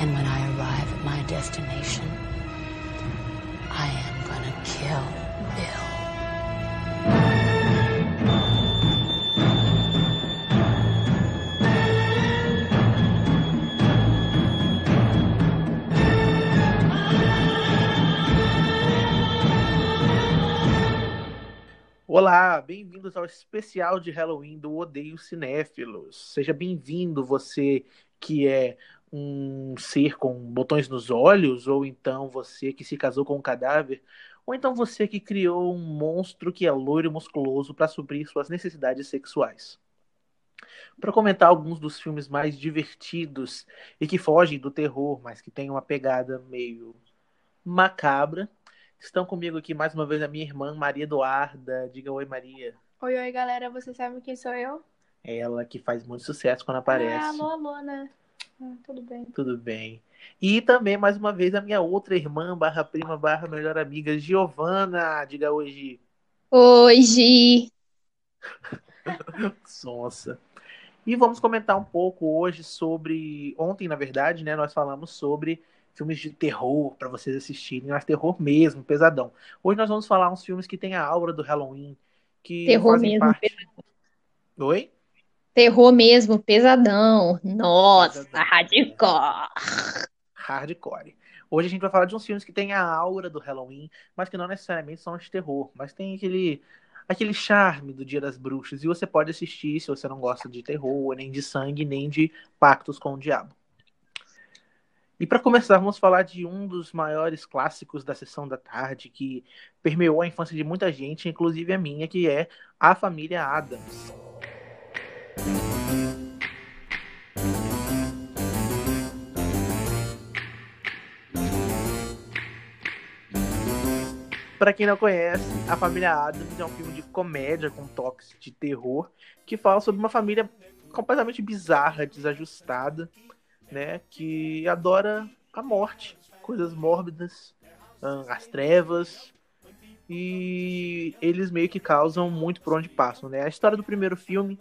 And when I arrive at my destination, I am gonna kill Bill. Olá, bem-vindos ao especial de Halloween do Odeio Cinéfilos. Seja bem-vindo você que é um ser com botões nos olhos, ou então você que se casou com um cadáver, ou então você que criou um monstro que é loiro e musculoso para suprir suas necessidades sexuais. Para comentar alguns dos filmes mais divertidos e que fogem do terror, mas que têm uma pegada meio macabra, Estão comigo aqui mais uma vez a minha irmã Maria Eduarda. Diga oi, Maria. Oi, oi, galera. Vocês sabem quem sou eu? Ela que faz muito sucesso quando aparece. Ah, alô, alô, né? Ah, tudo bem. Tudo bem. E também, mais uma vez, a minha outra irmã, barra prima, barra melhor amiga, Giovana. Diga. Oi, Gi. Sonsa. E vamos comentar um pouco hoje sobre. Ontem, na verdade, né? Nós falamos sobre filmes de terror para vocês assistirem, mas terror mesmo, pesadão. Hoje nós vamos falar uns filmes que têm a aura do Halloween, que terror fazem mesmo, parte... Oi? Terror mesmo, pesadão. Nossa, Pesadão. hardcore. Hardcore. Hoje a gente vai falar de uns filmes que têm a aura do Halloween, mas que não necessariamente são de terror, mas tem aquele aquele charme do Dia das Bruxas e você pode assistir se você não gosta de terror, nem de sangue, nem de pactos com o diabo. E para começar, vamos falar de um dos maiores clássicos da sessão da tarde que permeou a infância de muita gente, inclusive a minha, que é A Família Adams. Para quem não conhece, A Família Adams é um filme de comédia com toques de terror que fala sobre uma família completamente bizarra, desajustada, né, que adora a morte, coisas mórbidas, as trevas, e eles meio que causam muito por onde passam, né? A história do primeiro filme,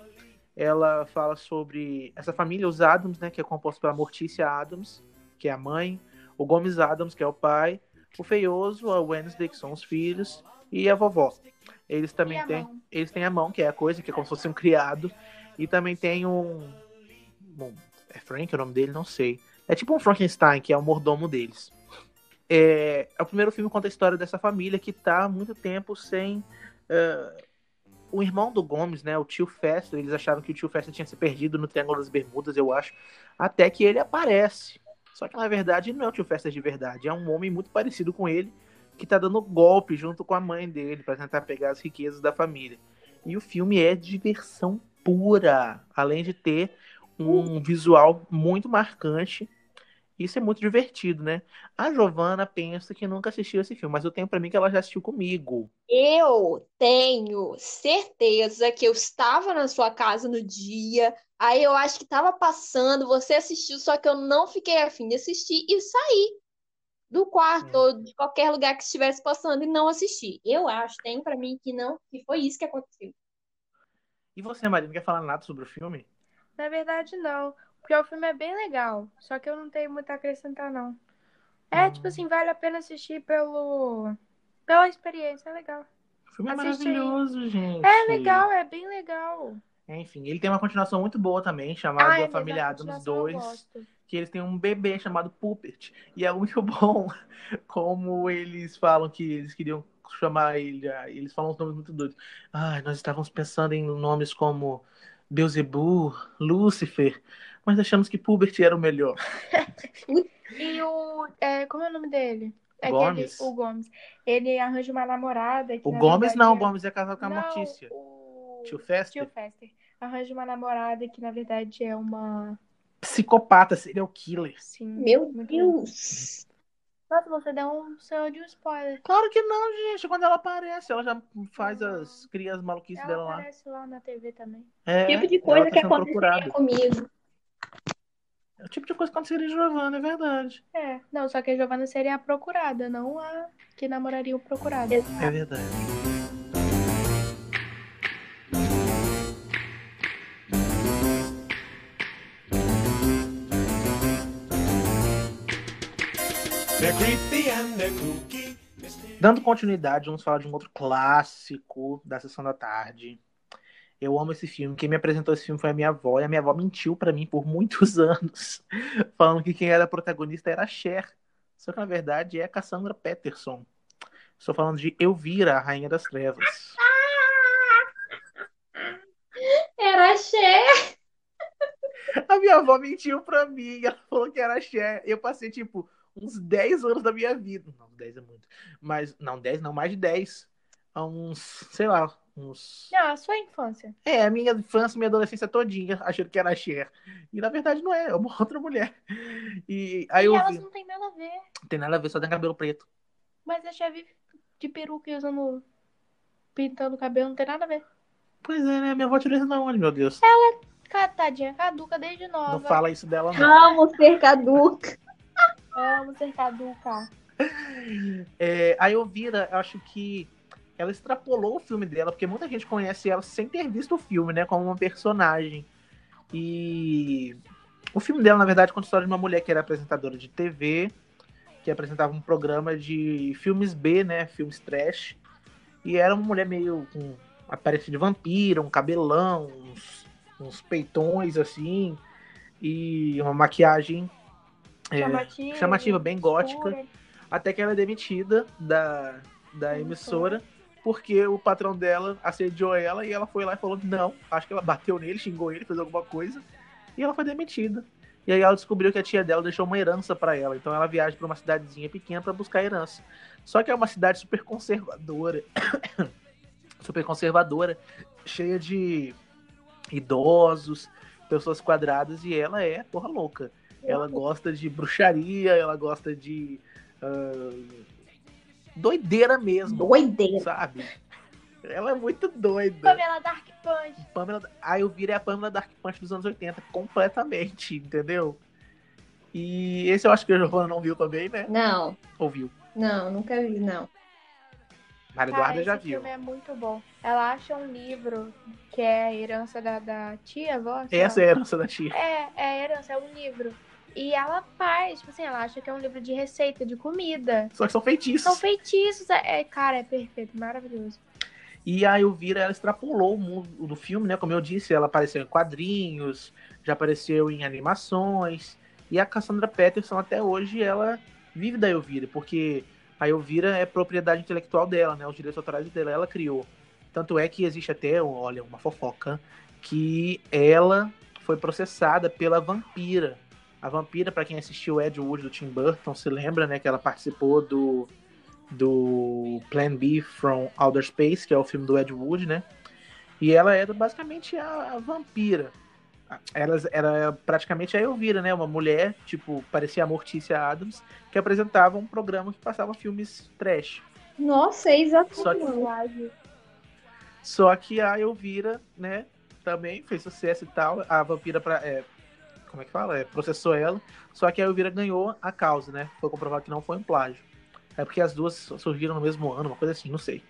ela fala sobre essa família, os Adams, né, que é composto pela Mortícia Adams, que é a mãe, o Gomes Adams, que é o pai, o Feioso, a Wednesday, que são os filhos, e a vovó. Eles também têm, mão? eles têm a mão, que é a coisa, que é como se fosse um criado, e também tem um, bom, é Frank o nome dele? Não sei. É tipo um Frankenstein, que é o mordomo deles. É, o primeiro filme conta a história dessa família que tá há muito tempo sem. eh, o irmão do Gomes, né? O tio Fester, eles acharam que o tio Fester tinha se perdido no Triângulo das Bermudas, eu acho. Até que ele aparece. Só que na verdade ele não é o tio Fester de verdade, é um homem muito parecido com ele que tá dando golpe junto com a mãe dele para tentar pegar as riquezas da família. E o filme é diversão pura, além de ter um visual muito marcante. Isso é muito divertido, né? A Giovana pensa que nunca assistiu esse filme, mas eu tenho pra mim que ela já assistiu comigo. Eu tenho certeza que eu estava na sua casa no dia, aí eu acho que estava passando, você assistiu, só que eu não fiquei afim de assistir e saí do quarto Hum. ou de qualquer lugar que estivesse passando e não assisti. Eu acho, tem pra mim que não, que foi isso que aconteceu. E você, Maria, não quer falar nada sobre o filme? Na verdade, não. Porque o filme é bem legal. Só que eu não tenho muito a acrescentar, não. É, Hum. tipo assim, vale a pena assistir pelo... pela experiência. É legal. O filme é Assiste aí. maravilhoso, gente. É legal, é bem legal. Enfim, ele tem uma continuação muito boa também, chamada Ah, é Família a Adams continuação eu 2, gosto. que eles têm um bebê chamado Puppet. E é muito bom como eles falam que eles queriam chamar ele. ah, Eles falam uns nomes muito doidos. Ai, nós estávamos pensando em nomes como Beelzebub, Lúcifer, mas achamos que Pubert era o melhor. E o... É, como é o nome dele? É Gomes? Aquele, o Gomes. Ele arranja uma namorada que, O na Gomes verdade, não, o é- Gomes é casado com a Não, Mortícia. o... Tio Fester? Tio Fester. Arranja uma namorada que, na verdade, é uma... Psicopata, serial killer. Sim, Meu. Deus! Nossa, você deu um senhor de um spoiler. Claro que não, gente. Quando ela aparece, ela já faz as. cria as maluquices dela Ela lá. aparece lá na TV também. É, Tipo de ela coisa tá que aconteceria procurada. comigo. É o tipo de coisa que aconteceria em Giovanna, é verdade. É, não, só que a Giovanna seria a procurada, não a que namoraria o procurado. É verdade. They're creepy and they're kooky. Dando continuidade, vamos falar de um outro clássico da sessão da tarde. Eu amo esse filme. Quem me apresentou esse filme foi a minha avó, e a minha avó mentiu pra mim por muitos anos, falando que quem era a protagonista era a Cher. Só que na verdade é a Cassandra Peterson. Estou falando de Elvira, a Rainha das Trevas. Era Cher. A minha avó mentiu pra mim, ela falou que era a Cher. Eu passei, tipo, uns 10 anos da minha vida. Não, 10 é muito. Mas, não, 10 não, mais de 10. Há uns, sei lá, uns. Não, a sua infância. É, a minha infância, minha adolescência todinha, achando que era a Cher. E na verdade não é, é uma outra mulher. E aí e eu elas vi. não tem nada a ver. Não tem nada a ver, só tem cabelo preto. Mas a Cher vive de peruca e usando. pintando o cabelo, não tem nada a ver. Pois é, né? Minha avó tirou isso da onde, meu Deus. Cara, tadinha, caduca desde nova. Não fala isso dela, não. Amo ser caduca. Amo ser caduca. É, a Elvira, eu acho que ela extrapolou o filme dela, porque muita gente conhece ela sem ter visto o filme, né? Como uma personagem. E o filme dela, na verdade, conta a história de uma mulher que era apresentadora de TV, que apresentava um programa de filmes B, né? Filmes trash. E era uma mulher meio com aparência de vampiro, um cabelão, uns, uns peitões assim, e uma maquiagem é, Chamativa. bem gótica. Até que ela é demitida da, da emissora porque o patrão dela assediou ela e ela foi lá e falou: Não, acho que ela bateu nele, xingou ele, fez alguma coisa. E ela foi demitida. E aí ela descobriu que a tia dela deixou uma herança pra ela. Então ela viaja pra uma cidadezinha pequena pra buscar a herança. Só que é uma cidade super conservadora. super conservadora, cheia de idosos, pessoas quadradas. E ela é porra louca. Ela gosta de bruxaria, ela gosta de. ah, doideira mesmo, Doideira. sabe? Ela é muito doida. Pamela Dark Punch. Pamela, a Elvira é a Pamela Dark Punch dos anos 80, completamente, entendeu? E esse eu acho que a Giovana não viu também, né? Não, Ouviu. não, nunca vi, não. Maria Cara, Eduarda já esse viu. filme é muito bom. Ela acha um livro que é a herança da, da tia, avó. Essa é a herança da tia. É, é a herança, é um livro. E ela faz, tipo assim, ela acha que é um livro de receita, de comida. Só que são feitiços. São feitiços. É, é- cara, é perfeito, maravilhoso. E a Elvira, ela extrapolou o mundo do filme, né? Como eu disse, ela apareceu em quadrinhos, já apareceu em animações. E a Cassandra Peterson, até hoje, ela vive da Elvira, porque a Elvira é propriedade intelectual dela, né? Os direitos autorais dela, ela criou. Tanto é que existe até, olha, uma fofoca, que ela foi processada pela Vampira. A Vampira, para quem assistiu Ed Wood do Tim Burton, se lembra, né? Que ela participou do do Plan B from Outer Space, que é o filme do Ed Wood, né? E ela era basicamente a, a vampira. Ela era praticamente a Elvira, né? Uma mulher, tipo, parecia a Mortícia Adams, que apresentava um programa que passava filmes trash. Nossa, é Só que- exatamente. Só que a Elvira, né, também fez sucesso e tal. A vampira, pra, é, como é que fala? É, processou ela. Só que a Elvira ganhou a causa, né? Foi comprovado que não foi um plágio. É porque as duas surgiram no mesmo ano, uma coisa assim, não sei.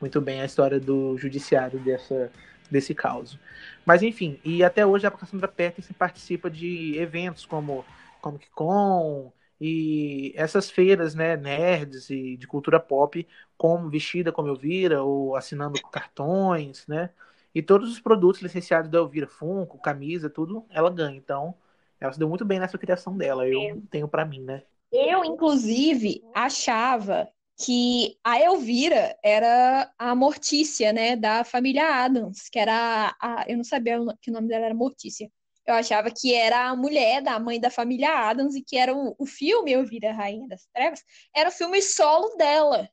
Muito bem a história do judiciário dessa, desse caso. Mas enfim, e até hoje a Cassandra Peterson participa de eventos como Comic Con e essas feiras, né, nerds e de cultura pop, como vestida como Elvira ou assinando cartões, né? E todos os produtos licenciados da Elvira, Funko, camisa, tudo, ela ganha. Então, ela se deu muito bem nessa criação dela. Eu tenho pra mim, né? Eu, inclusive, achava que a Elvira era a Mortícia, né, da família Adams, que era a, eu não sabia que o nome dela era Mortícia. Eu achava que era a mulher da mãe da família Adams e que era o, o filme Elvira, Rainha das Trevas, era o filme solo dela.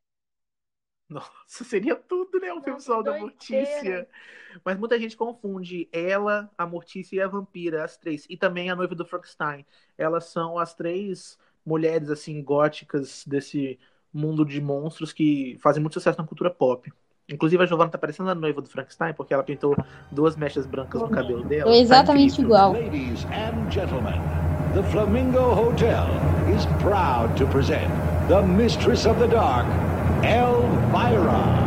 Nossa, seria tudo, né? Um filme solo da. Mortícia. Mas muita gente confunde ela, a Mortícia e a Vampira, as três. E também a noiva do Frankenstein. Elas são as três mulheres, assim, góticas desse mundo de monstros que fazem muito sucesso na cultura pop. Inclusive, a Giovanna tá parecendo a noiva do Frankenstein, porque ela pintou duas mechas brancas no cabelo dela. Tô exatamente Tá igual. Ladies and gentlemen, the Flamingo Hotel is proud to present the Mistress of the Dark, Elvira.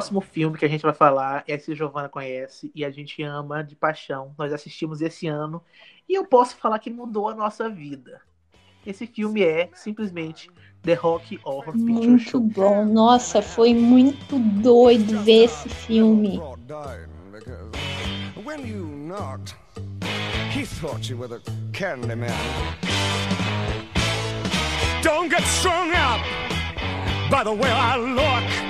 Próximo filme que a gente vai falar é esse Giovanna conhece e a gente ama de paixão. Nós assistimos esse ano e eu posso falar que mudou a nossa vida. Esse filme é simplesmente The Rock Horror Picture Muito Show. bom. Nossa, foi muito doido ver esse filme. when you knocked, he thought you were the candy man. Don't get strung up by the way I look.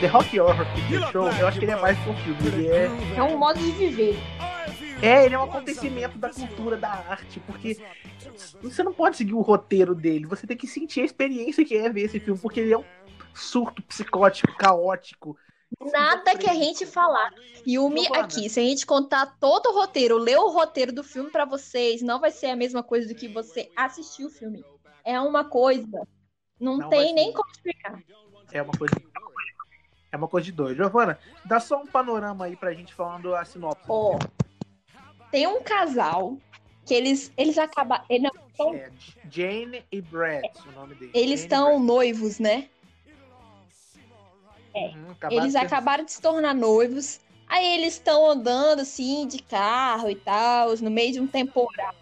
The Rock Horror Picture Show, eu acho que ele é mais que um filme. Ele é, É um modo de viver. é, ele é um acontecimento da cultura, da arte, porque você não pode seguir o roteiro dele, você tem que sentir a experiência que é ver esse filme, porque ele é um surto psicótico, caótico. Nada que a gente falar filme aqui, se a gente contar todo o roteiro, ler o roteiro do filme pra vocês, não vai ser a mesma coisa do que você assistir o filme. É uma coisa, não, Não tem nem como explicar. É uma coisa. É uma coisa de doido. Giovana, dá só um panorama aí pra gente falando a sinopse. Ó, tem um casal que eles eles acabam, eles não, É, Jane e Brad, o nome deles. eles estão noivos, né? Brad. Uhum, acabaram Eles de acabaram de se tornar noivos. Aí eles estão andando assim de carro e tal, no meio de um temporal.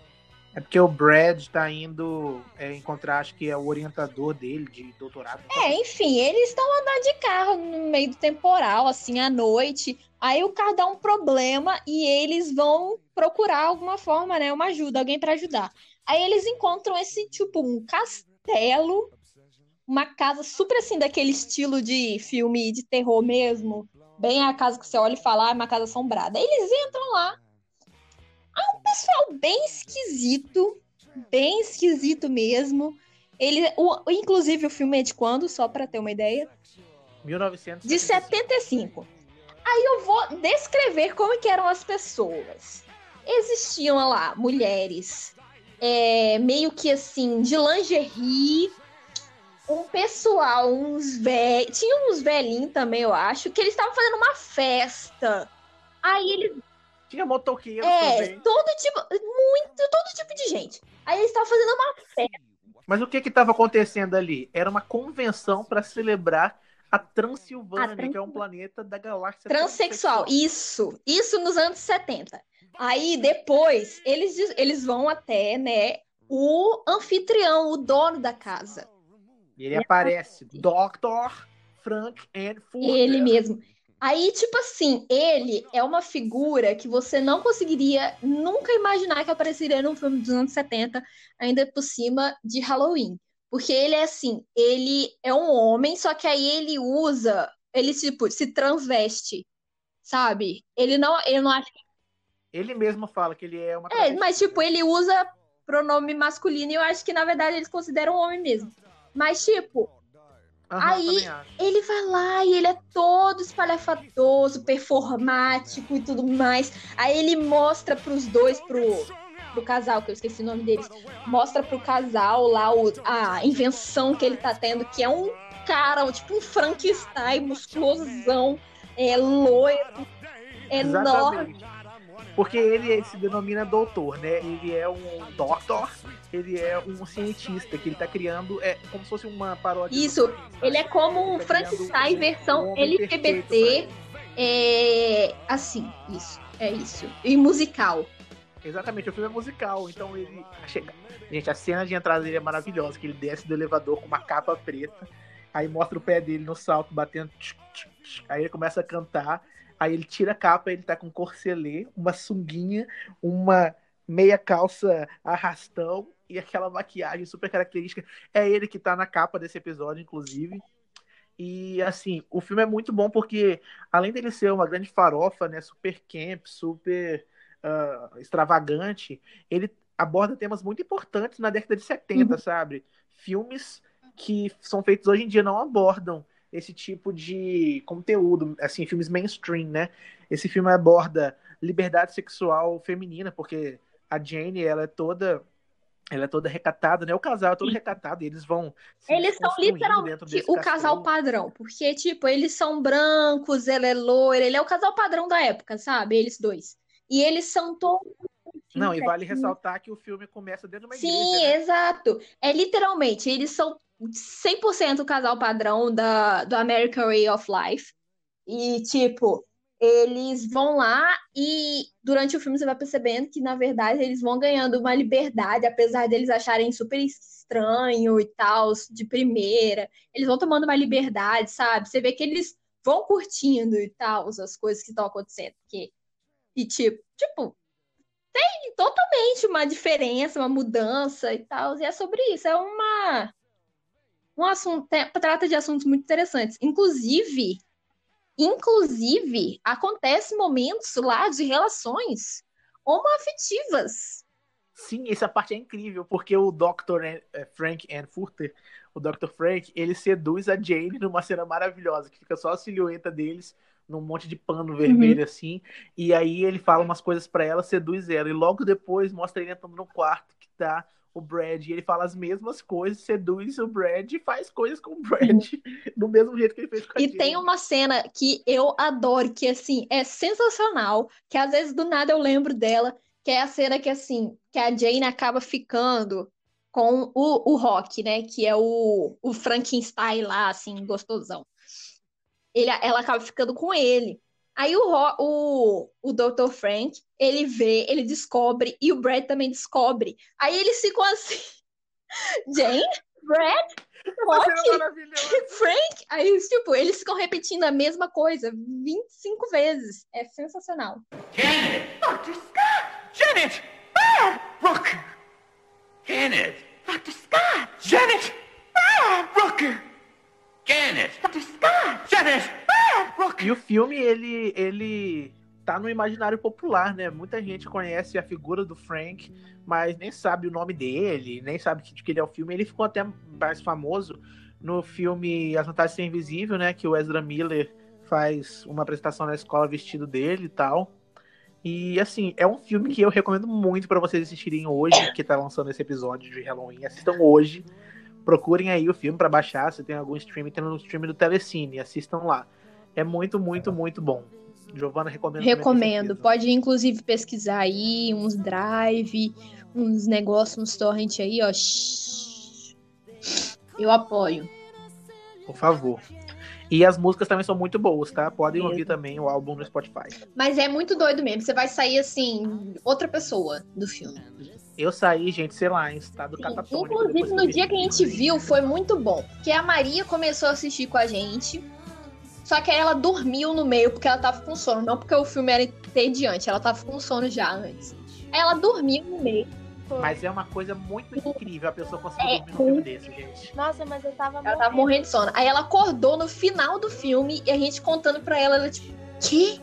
É porque o Brad tá indo é, encontrar, acho que é o orientador dele de doutorado. É, enfim, eles estão andando de carro no meio do temporal, assim, à noite. Aí o carro dá um problema e eles vão procurar alguma forma, né? Uma ajuda, alguém para ajudar. Aí eles encontram esse, tipo, um castelo, uma casa super assim, daquele estilo de filme de terror mesmo. Bem a casa que você olha e fala, ah, é uma casa assombrada. Aí eles entram lá. Aí um pessoal bem esquisito, bem esquisito mesmo. Ele, o, inclusive, o filme é de quando? Só para ter uma ideia. 1900. De 75. Aí eu vou descrever como que eram as pessoas. Existiam lá mulheres é, meio que assim, de lingerie, um pessoal, uns velhos. Tinha uns velhinhos também, eu acho, que eles estavam fazendo uma festa. Aí eles Tinha motoqueiro é, também. todo tipo, muito, todo tipo de gente. Aí eles estavam fazendo uma Mas o que que tava acontecendo ali? Era uma convenção para celebrar a Transilvânia, A Trans- que é um planeta da galáxia Transsexual, isso, isso nos anos 70. Aí depois eles, eles vão até, né, o anfitrião, o dono da casa. E ele aparece, Dr. Frank and Furter. Ele mesmo. Aí, tipo assim, ele é uma figura que você não conseguiria nunca imaginar que apareceria num filme dos anos 70, ainda por cima de Halloween. Porque ele é assim, ele é um homem, só que aí ele usa, ele tipo, se transveste, sabe? Ele não, ele não acha Ele mesmo fala que ele é uma É, mas tipo, ele usa pronome masculino e eu acho que na verdade eles consideram homem mesmo. Mas tipo, Aham, aí- ele vai lá e ele é todo espalhafatoso, performático e tudo mais. Aí ele mostra pros dois, pro, pro casal, que eu esqueci o nome deles, mostra pro casal lá o- a invenção que ele tá tendo, que é um cara, tipo um Frankenstein, musculosão, é loiro, enorme. Exatamente. Porque ele se denomina doutor, né? Ele é um doctor, ele é um cientista que ele tá criando, é como se fosse uma paródia. Isso. Ele é como um tá Frankenstein um versão pra LGBT. É, assim, isso. É isso. E musical. Exatamente, o filme é musical, então ele chega. Gente, a cena de entrada dele é maravilhosa, que ele desce do elevador com uma capa preta, aí mostra o pé dele no salto batendo, tch, tch, tch, aí ele começa a cantar, aí ele tira a capa, ele tá com um corcelê, uma sunguinha, uma meia calça arrastão e aquela maquiagem super característica. É ele que tá na capa desse episódio, inclusive. E assim, o filme é muito bom porque, além dele ser uma grande farofa, né, super camp, super uh, extravagante, ele aborda temas muito importantes na década de 70, uhum. sabe? Filmes que são feitos hoje em dia não abordam esse tipo de conteúdo, assim, filmes mainstream, né? Esse filme aborda liberdade sexual feminina, porque a Jane, ela é toda ela é toda recatada, né? O casal é todo recatado e eles vão. Eles são literalmente o casal padrão, porque, tipo, eles são brancos, ela é loira, ele é o casal padrão da época, sabe? Eles dois. E eles são todos. Não, e vale ressaltar que o filme começa dentro de uma Sim, igreja. Sim, né? exato. É literalmente, eles são 100% o casal padrão da, do American Way of Life. E, tipo, eles vão lá e durante o filme você vai percebendo que, na verdade, eles vão ganhando uma liberdade, apesar deles acharem super estranho e tal, de primeira. Eles vão tomando uma liberdade, sabe? Você vê que eles vão curtindo e tal, as coisas que estão acontecendo. Porque, e, tipo, tipo, tem totalmente uma diferença, uma mudança e tal. E é sobre isso. É uma um assunto, trata de assuntos muito interessantes. Inclusive, inclusive, acontece momentos lá de relações homoafetivas. Sim, essa parte é incrível, porque o Dr. Eh, Frank Furter, o Dr. Frank, ele seduz a Jane numa cena maravilhosa, que fica só a silhueta deles num monte de pano vermelho uhum. assim, e aí ele fala umas coisas para ela, seduz ela, e logo depois mostra ele entrando no quarto que tá o Brad, e ele fala as mesmas coisas, seduz o Brad e faz coisas com o Brad, do mesmo jeito que ele fez com a E tem uma cena que eu adoro, que assim, é sensacional, que às vezes do nada eu lembro dela, que é a cena que assim, que a Jane acaba ficando com o, o Rock, né, que é o, o Frankenstein lá, assim, gostosão. Ele, ela acaba ficando com ele. Aí o, o, o Dr. Frank, ele vê, ele descobre, e o Brad também descobre. Aí eles ficam assim. Jane, Brad, Rock, Frank. Aí, tipo, eles ficam repetindo a mesma coisa 25 vezes. É sensacional. Janet! Dr. Scott! Janet! Brad! Rook! Janet! Dr. Scott! Janet! Brad! Rooker! Janet! Dr. Scott! Janet! E o filme, ele, ele tá no imaginário popular, né? Muita gente conhece a figura do Frank, mas nem sabe o nome dele, nem sabe de que ele é o filme. Ele ficou até mais famoso no filme As Vantagens de Ser Invisível, né? Que o Ezra Miller faz uma apresentação na escola vestido dele e tal. E assim, é um filme que eu recomendo muito para vocês assistirem hoje, que tá lançando esse episódio de Halloween. Assistam hoje. Procurem aí o filme para baixar, se tem algum streaming, tem no streaming do Telecine, assistam lá. É muito, muito, muito bom. Giovana recomendo. Recomendo. Pode inclusive pesquisar aí uns drive, uns negócios, uns torrent aí, ó. Eu apoio. Por favor. E as músicas também são muito boas, tá? Podem é. ouvir também o álbum no Spotify. Mas é muito doido mesmo. Você vai sair assim, outra pessoa do filme. Eu saí, gente, sei lá, em estado catatônico. Inclusive, no dia que a gente viu, foi muito bom. Porque a Maria começou a assistir com a gente. Só que aí ela dormiu no meio porque ela tava com sono, não porque o filme era entediante, ela tava com sono já antes. Aí ela dormiu no meio. Mas é uma coisa muito incrível a pessoa conseguir é, dormir num filme desse, gente. Nossa, mas eu tava Ela tava morrendo de sono. Aí ela acordou no final do filme e a gente contando pra ela, ela tipo, que?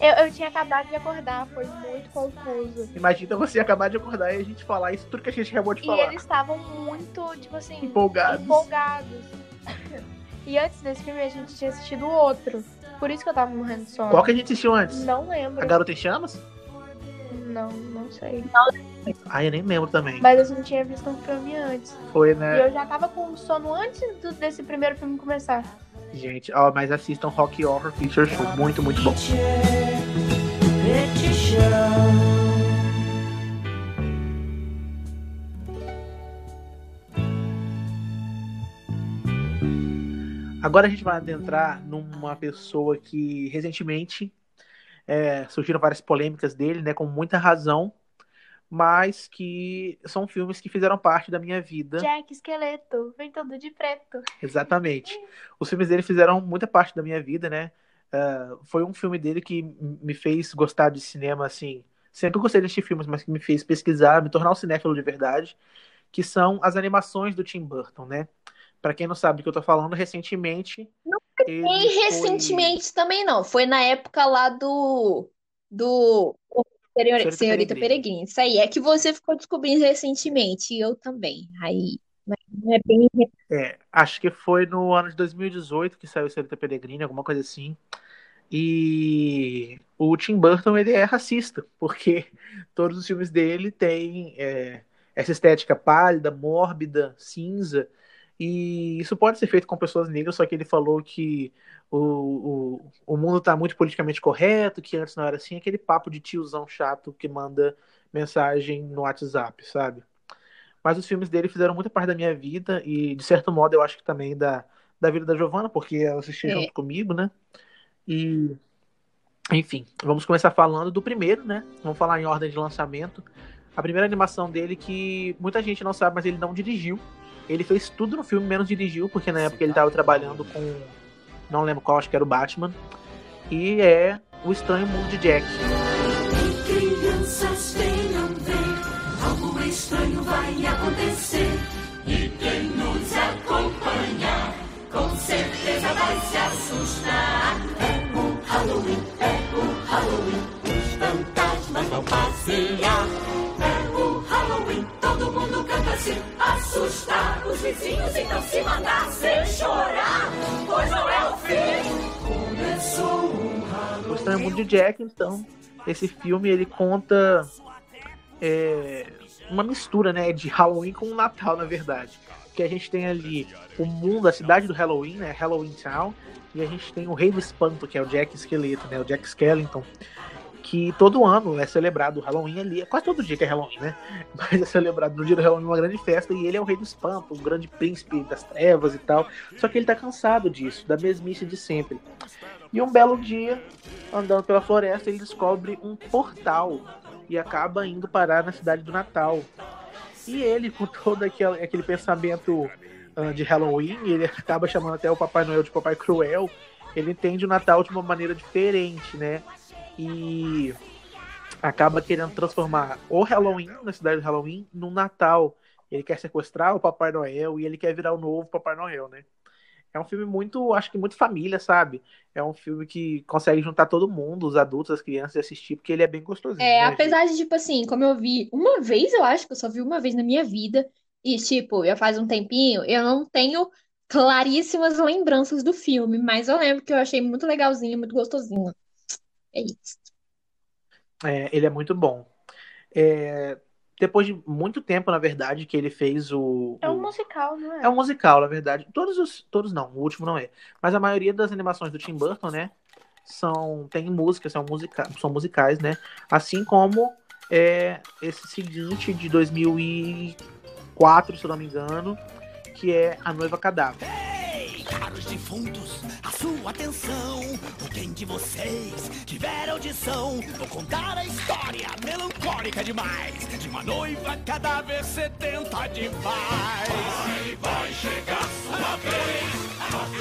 Eu, eu tinha acabado de acordar, foi muito confuso. Imagina você acabar de acordar e a gente falar isso tudo que a gente acabou de falar. E eles estavam muito, tipo assim, empolgados. empolgados. E antes desse filme a gente tinha assistido outro. Por isso que eu tava morrendo de sono. Qual que a gente assistiu antes? Não lembro. A Garota em Chamas? Não, não sei. Ah, eu nem lembro também. Mas a gente tinha visto um filme antes. Foi, né? E eu já tava com sono antes do, desse primeiro filme começar. Gente, ó, mas assistam Rock Horror Picture Show. Muito, muito bom. Agora a gente vai adentrar numa pessoa que recentemente é, surgiram várias polêmicas dele, né, com muita razão, mas que são filmes que fizeram parte da minha vida. Jack Esqueleto, vem todo de preto. Exatamente. Os filmes dele fizeram muita parte da minha vida, né? Uh, foi um filme dele que me fez gostar de cinema, assim, sempre gostei de assistir filmes, mas que me fez pesquisar, me tornar um cinéfilo de verdade, que são as animações do Tim Burton, né? Pra quem não sabe do que eu tô falando, recentemente. ele Nem foi- recentemente também não. Foi na época lá do do Senhorita Senhorita Peregrine. Isso aí é que você ficou descobrindo recentemente, e eu também. Aí mas não é bem É, acho que foi no ano de 2018 que saiu Senhorita Peregrine, alguma coisa assim. E o Tim Burton, ele é racista, porque todos os filmes dele têm é, essa estética pálida, mórbida, cinza. E isso pode ser feito com pessoas negras, só que ele falou que o, o, o mundo está muito politicamente correto, que antes não era assim, aquele papo de tiozão chato que manda mensagem no WhatsApp, sabe? Mas os filmes dele fizeram muita parte da minha vida e, de certo modo, eu acho que também da, da vida da Giovanna, porque ela assistia É. junto comigo, né? E, enfim, vamos começar falando do primeiro, né? Vamos falar em ordem de lançamento. A primeira animação dele que muita gente não sabe, mas ele não dirigiu. Ele fez tudo no filme, menos dirigiu, porque na época ele estava trabalhando com. Não lembro qual, acho que era o Batman. E é O Estranho Mundo de Jack. Crianças venham ver, algo estranho vai acontecer. E quem mandar sem chorar, pois não é o fim. Começou um de Jack, então, esse filme ele conta é, uma mistura, né, de Halloween com Natal, na verdade. Que a gente tem ali o mundo, a cidade do Halloween, né, Halloween Town, e a gente tem o Rei do Espanto, que é o Jack Esqueleto, né, o Jack Skellington, que todo ano é celebrado o Halloween ali, é quase todo dia que é Halloween, né? Mas é celebrado no dia do Halloween uma grande festa e ele é o Rei do Espanto, o grande príncipe das trevas e tal. Só que ele tá cansado disso, da mesmice de sempre. E um belo dia, andando pela floresta, ele descobre um portal e acaba indo parar na cidade do Natal. E ele, com todo aquele, aquele pensamento ah, de Halloween, ele acaba chamando até o Papai Noel de Papai Cruel. Ele entende o Natal de uma maneira diferente, né? E acaba querendo transformar o Halloween, na cidade do Halloween, num Natal. Ele quer sequestrar o Papai Noel e ele quer virar o novo Papai Noel, né? É um filme muito, acho que muito família, sabe? É um filme que consegue juntar todo mundo, os adultos, as crianças, e assistir, porque ele é bem gostosinho. É, né, apesar de, tipo assim, como eu vi uma vez, eu acho que eu só vi uma vez na minha vida, e, tipo, já faz um tempinho, eu não tenho claríssimas lembranças do filme, mas eu lembro que eu achei muito legalzinho, muito gostosinho. É isso. É, ele é muito bom. É, depois de muito tempo, na verdade, que ele fez o. É um o- musical, não é? É um musical, na verdade. Todos os. Todos não, o último não é. Mas a maioria das animações do Tim Burton, né? São. Tem músicas, são, musica, são musicais, né? Assim como é, esse seguinte de 2004, se eu não me engano, que é A Noiva Cadáver. Caros defuntos, a sua atenção. O quem de vocês tiver audição? Vou contar a história melancólica demais de uma noiva cadáver sedenta demais. Vai, vai chegar sua vez.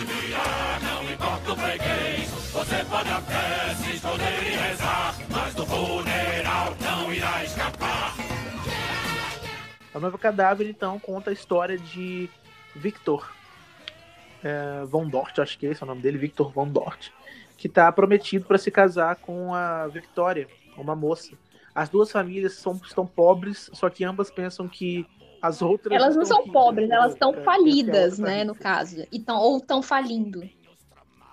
Dia não importa o freguês. Você pode até se esconder e rezar, mas do funeral não irá escapar. A Noiva Cadáver, então, conta a história de Victor é, Von Dort, acho que esse é o nome dele, Victor Von Dort, que está prometido para se casar com a Victoria, uma moça. As duas famílias são, estão pobres, só que ambas pensam que as outras. Elas não são ricas, pobres, elas estão É, falidas, outra tá né, no caso. E tão, ou estão falindo.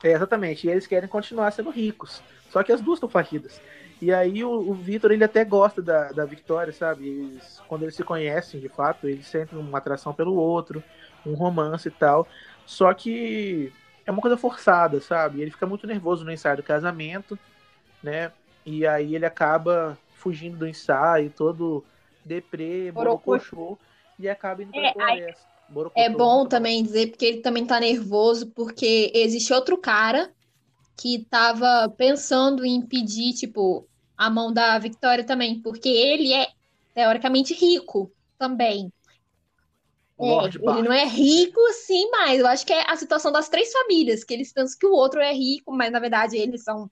É, exatamente. E eles querem continuar sendo ricos. Só que as duas estão falidas. E aí o, o Vitor, ele até gosta da, da Victoria, sabe? Eles- quando eles se conhecem, de fato, eles sentem uma atração pelo outro, um romance e tal. Só que é uma coisa forçada, sabe? Ele fica muito nervoso no ensaio do casamento, né? E aí ele acaba fugindo do ensaio, todo deprê, borocochô, e acaba indo pra É, floresta. É bom também dizer, porque ele também tá nervoso, porque existe outro cara que tava pensando em pedir, tipo, a mão da Victoria também, porque ele é teoricamente rico também. É, ele não é rico, sim, mas eu acho que é a situação das três famílias, que eles pensam que o outro é rico, mas na verdade eles são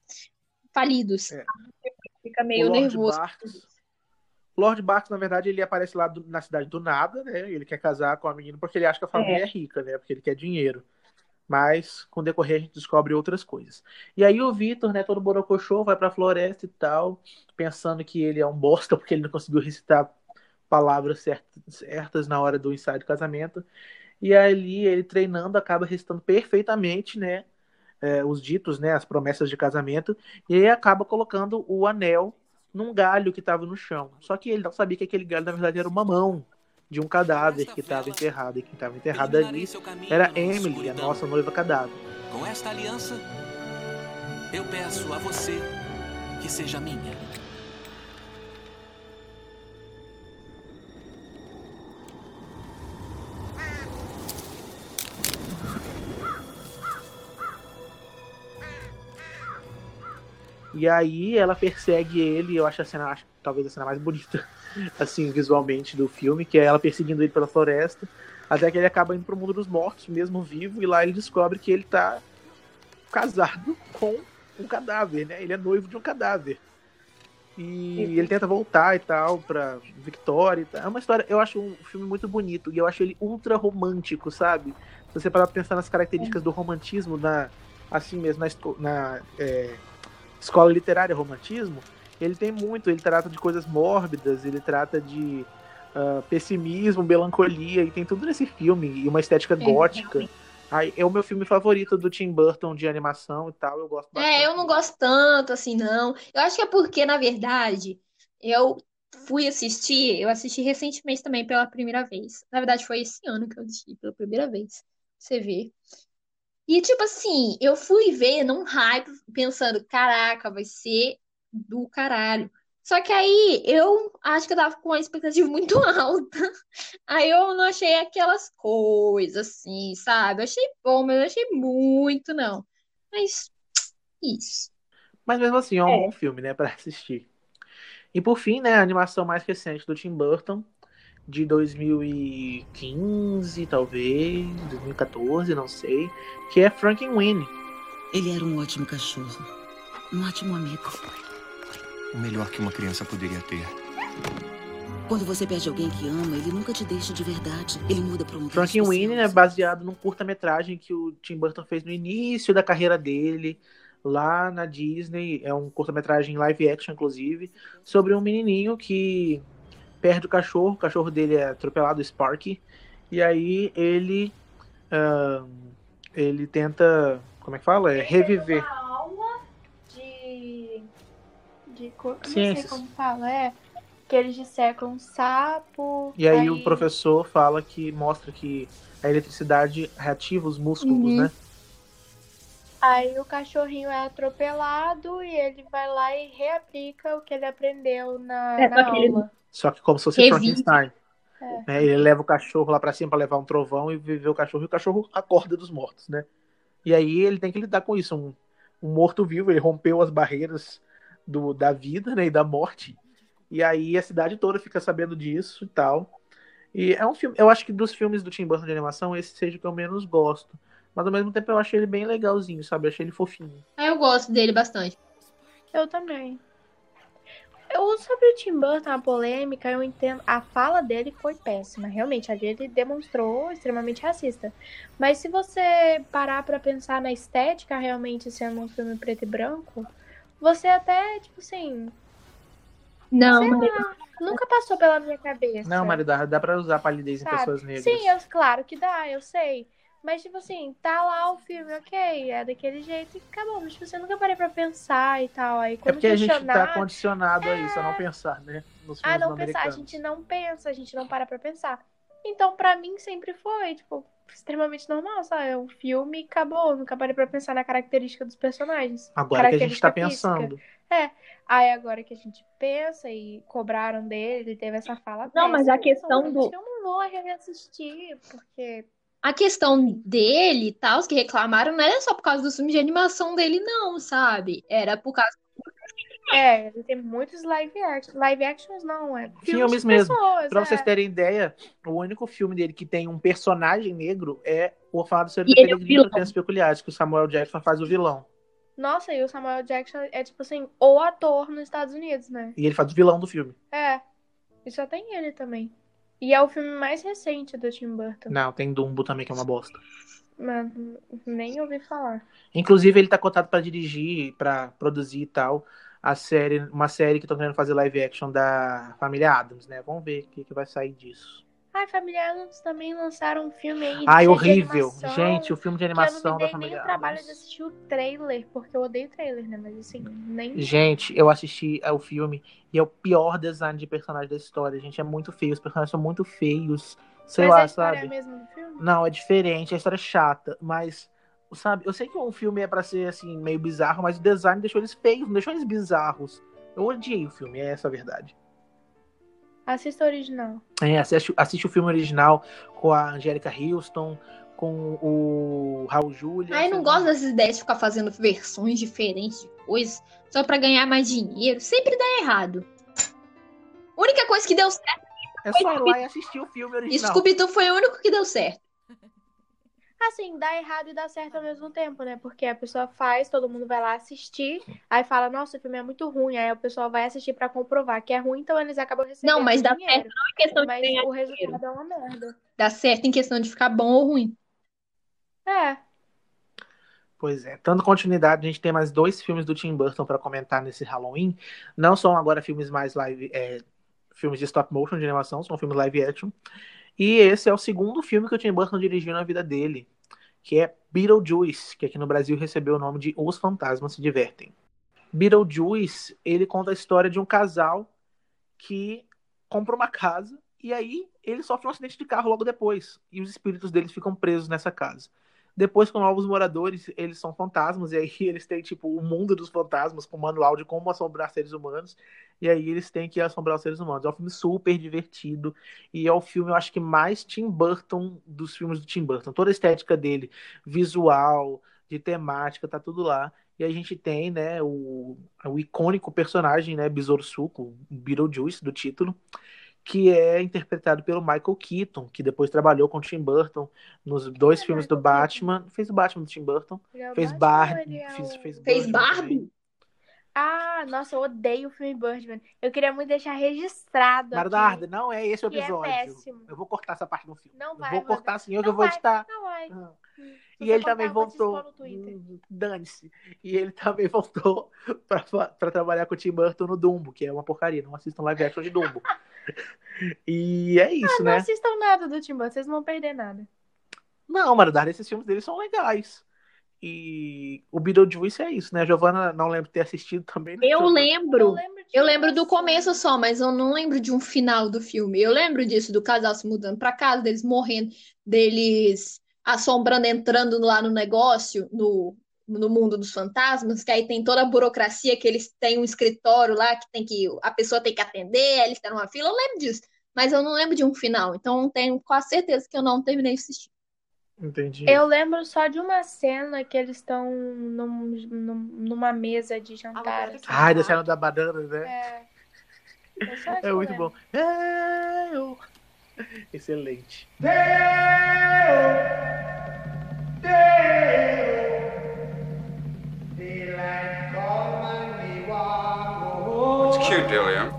falidos. É. Fica meio o Lord nervoso. Barks. O Lord Barks, na verdade, ele aparece lá do- na cidade do nada, né? Ele quer casar com a menina porque ele acha que a família é, rica, né? Porque ele quer dinheiro. Mas, com o decorrer, a gente descobre outras coisas. E aí o Vitor, né, todo borocochô, vai pra floresta e tal, pensando que ele é um bosta porque ele não conseguiu recitar palavras certas, na hora do ensaio de casamento. E ali, ele treinando, acaba recitando perfeitamente, né? é, os ditos, né, as promessas de casamento, e aí acaba colocando o anel num galho que estava no chão. Só que ele não sabia que aquele galho, na verdade, era uma mão de um cadáver que estava enterrado. E quem estava enterrado ali era Emily, a nossa noiva cadáver. Com esta aliança, eu peço a você que seja minha. E aí ela persegue ele, eu acho a cena, acho, talvez a cena mais bonita, assim, visualmente do filme, que é ela perseguindo ele pela floresta, até que ele acaba indo pro mundo dos mortos, mesmo vivo, e lá ele descobre que ele tá casado com um cadáver, né? Ele é noivo de um cadáver. E ele tenta voltar e tal pra Victoria e tal. É uma história, eu acho um filme muito bonito e eu acho ele ultra romântico, sabe? Se você parar pra pensar nas características do romantismo na assim mesmo na, na é, escola literária romantismo, ele tem muito, ele trata de coisas mórbidas, ele trata de ah, pessimismo, melancolia, e tem tudo nesse filme, e uma estética gótica. Ai, é o meu filme favorito do Tim Burton de animação e tal, eu gosto bastante. É, eu não gosto tanto assim, não. Eu acho que é porque, na verdade, eu fui assistir, eu assisti recentemente também pela primeira vez. Na verdade, foi esse ano que eu assisti pela primeira vez. Você vê. E, tipo assim, eu fui ver num hype, pensando, caraca, vai ser do caralho. Só que aí eu acho que eu tava com uma expectativa muito alta. Aí eu não achei aquelas coisas assim, sabe? Eu achei bom, mas eu achei muito, não. Mas isso. Mas mesmo assim, é um É. bom filme, né, pra assistir. E por fim, né, a animação mais recente do Tim Burton, de 2015, talvez, 2014, não sei, que é Frankenweenie. Ele era um ótimo cachorro. Um ótimo amigo. O melhor que uma criança poderia ter. Quando você perde alguém que ama, ele nunca te deixa de verdade. Ele muda pra um cara Frankenweenie é especial. baseado num curta-metragem que o Tim Burton fez no início da carreira dele, lá na Disney. É um curta-metragem live action, inclusive, sobre um menininho que perde o cachorro. O cachorro dele é atropelado, o Sparky. E aí ele. ah, ele tenta. Como é que fala? É reviver. Uma aula de. de co- não sei Ciências. como fala, é. Que eles dissecam um sapo. E aí, o professor fala que mostra que a eletricidade reativa os músculos, Uhum. né? Aí o cachorrinho é atropelado e ele vai lá e reaplica o que ele aprendeu na, É, na que ele- aula. Só que como se fosse Revive. Frankenstein. É. né? Ele leva o cachorro lá pra cima pra levar um trovão e viver o cachorro, e o cachorro acorda dos mortos, né? E aí ele tem que lidar com isso. Um, um morto-vivo, ele rompeu as barreiras do, da vida né, e da morte. E aí a cidade toda fica sabendo disso e tal. E é um filme. Eu acho que dos filmes do Tim Burton de animação, esse seja o que eu menos gosto. Mas ao mesmo tempo eu achei ele bem legalzinho, sabe? Eu achei ele fofinho. Aí eu gosto dele bastante. Eu também. Eu, sobre o Tim Burton, a polêmica, eu entendo. A fala dele foi péssima. Realmente, ali ele demonstrou extremamente racista. Mas se você parar pra pensar na estética, realmente sendo um filme preto e branco, você até, tipo assim, Não, sei Maria, lá, nunca passou pela minha cabeça. Não, Maridar, dá pra usar palidez em sabe? pessoas negras. Sim, eu, claro que dá, eu sei. Mas, tipo assim, tá lá o filme, ok, é daquele jeito e acabou. Mas tipo, você nunca parei pra pensar e tal. Aí É quando porque a gente tá questionar, condicionado a isso, a não pensar, né? Nos ah, filmes não pensar, a gente não pensa, a gente não para pra pensar. Então, pra mim, sempre foi, tipo, extremamente normal, sabe? É um filme e acabou. Nunca parei pra pensar na característica dos personagens. Agora que a gente tá Característica física. pensando. Aí agora que a gente pensa e cobraram dele, ele teve essa fala. Não, mas a questão do- Eu não vou reassistir, porque. A questão dele e tal, os que reclamaram, não era só por causa do filme de animação dele, não, sabe? Era por causa. É, tem muitos live actions. Live actions não, é Filmes de mesmo. pessoas, Pra é. vocês terem ideia, o único filme dele que tem um personagem negro é O Orfanato do Senhor do ele é. Crianças Peculiares, que o Samuel Jackson faz o vilão. Nossa, e o Samuel Jackson é tipo assim, o ator nos Estados Unidos, né? E ele faz o vilão do filme. É. E só tem ele também. E é o filme mais recente do Tim Burton. Não, tem Dumbo também, que é uma bosta. Mano, nem ouvi falar. Inclusive, ele tá cotado pra dirigir, pra produzir e tal, a série, uma série que estão querendo fazer live action da família Adams, né? Vamos ver o que, que vai sair disso. Ai, Família Adams também lançaram um filme aí. Ai, horrível. animação, Gente, o filme de que eu não animação me da dei nem família o trabalho de assistir o trailer, porque eu odeio trailer, né? Mas assim, nem. Gente, eu assisti ao filme e é o pior design de personagem da história. Gente, é muito feio. Os personagens são muito feios. Sei Mas lá, a história sabe? é a mesma do filme? Não, é diferente, a história é chata, mas, sabe, eu sei que um filme é pra ser, assim, meio bizarro, mas o design deixou eles feios, não deixou eles bizarros. Eu odiei o filme, é essa a verdade. Assista o original. É, assiste, assiste o filme original com a Angélica Houston, com o Raul Julia. Ai, não gosto dessas ideias de ficar fazendo versões diferentes de coisas só pra ganhar mais dinheiro. Sempre dá errado. A única coisa que deu certo. É só ir lá e assistir o filme original. Scooby-Doo foi o único que deu certo. Assim, dá errado e dá certo ao mesmo tempo, né? Porque a pessoa faz, todo mundo vai lá assistir, aí fala, nossa, o filme é muito ruim. Aí o pessoal vai assistir pra comprovar que é ruim, então eles acabam recebendo Não, mas dá dinheiro. certo não é questão de Mas ganhar o dinheiro. resultado é uma merda. Dá certo em questão de ficar bom ou ruim. É. Pois é, dando continuidade, a gente tem mais dois filmes do Tim Burton para comentar nesse Halloween. Não são agora filmes mais live, é, filmes de stop motion de animação, são filmes live action. E esse é o segundo filme que o Tim Burton dirigiu na vida dele, que é Beetlejuice, que aqui no Brasil recebeu o nome de Os Fantasmas se Divertem. Beetlejuice, ele conta a história de um casal que compra uma casa e aí ele sofre um acidente de carro logo depois e os espíritos deles ficam presos nessa casa. Depois, com novos moradores, eles são fantasmas, e aí eles têm, tipo, o mundo dos fantasmas, com manual de como assombrar seres humanos, e aí eles têm que assombrar os seres humanos. É um filme super divertido, e é o filme, eu acho que mais Tim Burton dos filmes do Tim Burton. Toda a estética dele, visual, de temática, tá tudo lá. E a gente tem, né, o, o icônico personagem, né, Besouro Suco, Beetlejuice, do título, que é interpretado pelo Michael Keaton, que depois trabalhou com o Tim Burton nos dois é filmes do Michael Batman. Fez o Batman do Tim Burton. É Fez Barbie. é Fez, o- fez, Fez Barbie? também. Ah, nossa, eu odeio o filme Birdman. Eu queria muito deixar registrado. Narda, não é esse o é episódio. péssimo. eu vou cortar essa parte do filme. Não eu vai, vou Roda. cortar sim, eu eu vou vai, editar. Não vai. Não. Se E ele também eu voltou. Hum, Dane-se. E ele também voltou pra trabalhar com o Tim Burton no Dumbo, que é uma porcaria. Não assistam live action de Dumbo. e é isso, Não né? assistam nada do Tim Burton, vocês não vão perder nada. Não, Maradar, esses filmes dele são legais. E o Beetlejuice é isso, né? A Giovanna não lembro de ter assistido também. né? Eu Eu lembro. lembro, de Eu lembro do começo só, mas eu não lembro de um final do filme. Eu lembro disso, do casal se mudando pra casa, deles morrendo, deles assombrando, entrando lá no negócio, no, no mundo dos fantasmas, que aí tem toda a burocracia, que eles têm um escritório lá, que tem que a pessoa tem que atender, eles estão numa fila. Eu lembro disso, mas eu não lembro de um final. Então tenho quase certeza que eu não terminei de assistir. Entendi. Eu lembro só de uma cena que eles estão num- num- numa mesa de jantar. assim. Ai, da cena da banana, né? É. É, muito lembro. bom. Eu- Excelente. It's cute, Delia.